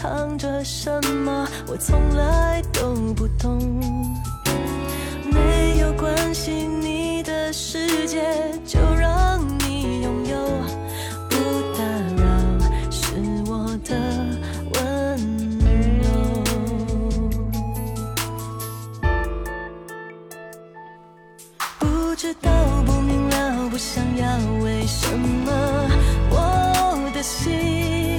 藏着什么？我从来都不懂。没有关系，你的世界就让你拥有，不打扰是我的温柔。不知道，不明了，不想要，为什么我的心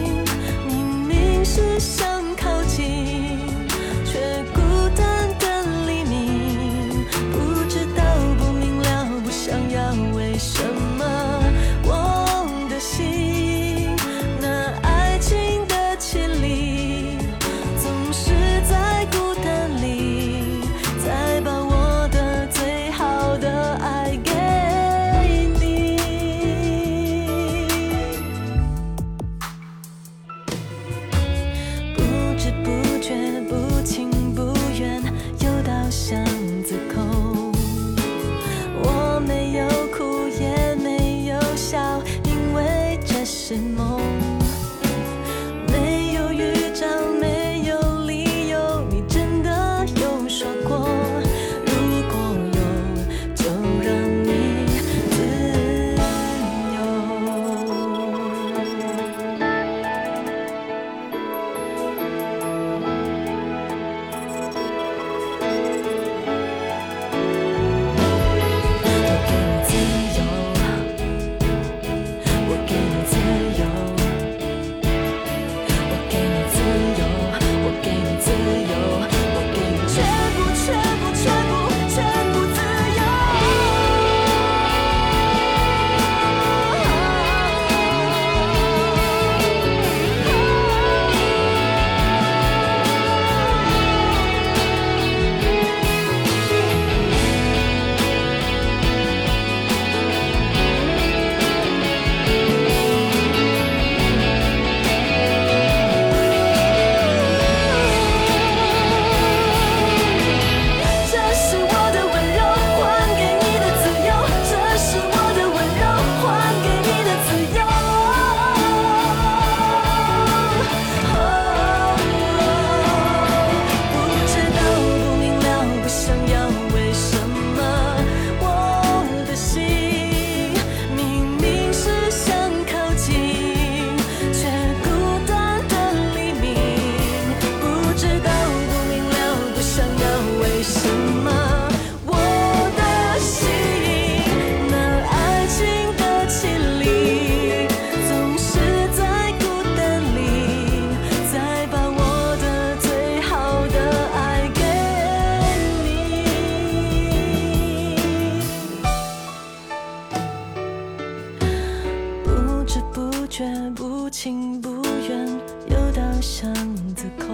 却不情不愿又到巷子口。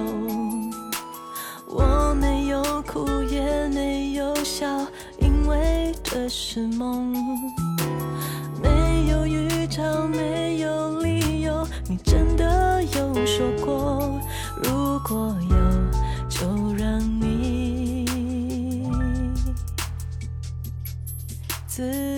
我没有哭也没有笑因为这是梦。没有预兆没有理由你真的有说过如果有就让你自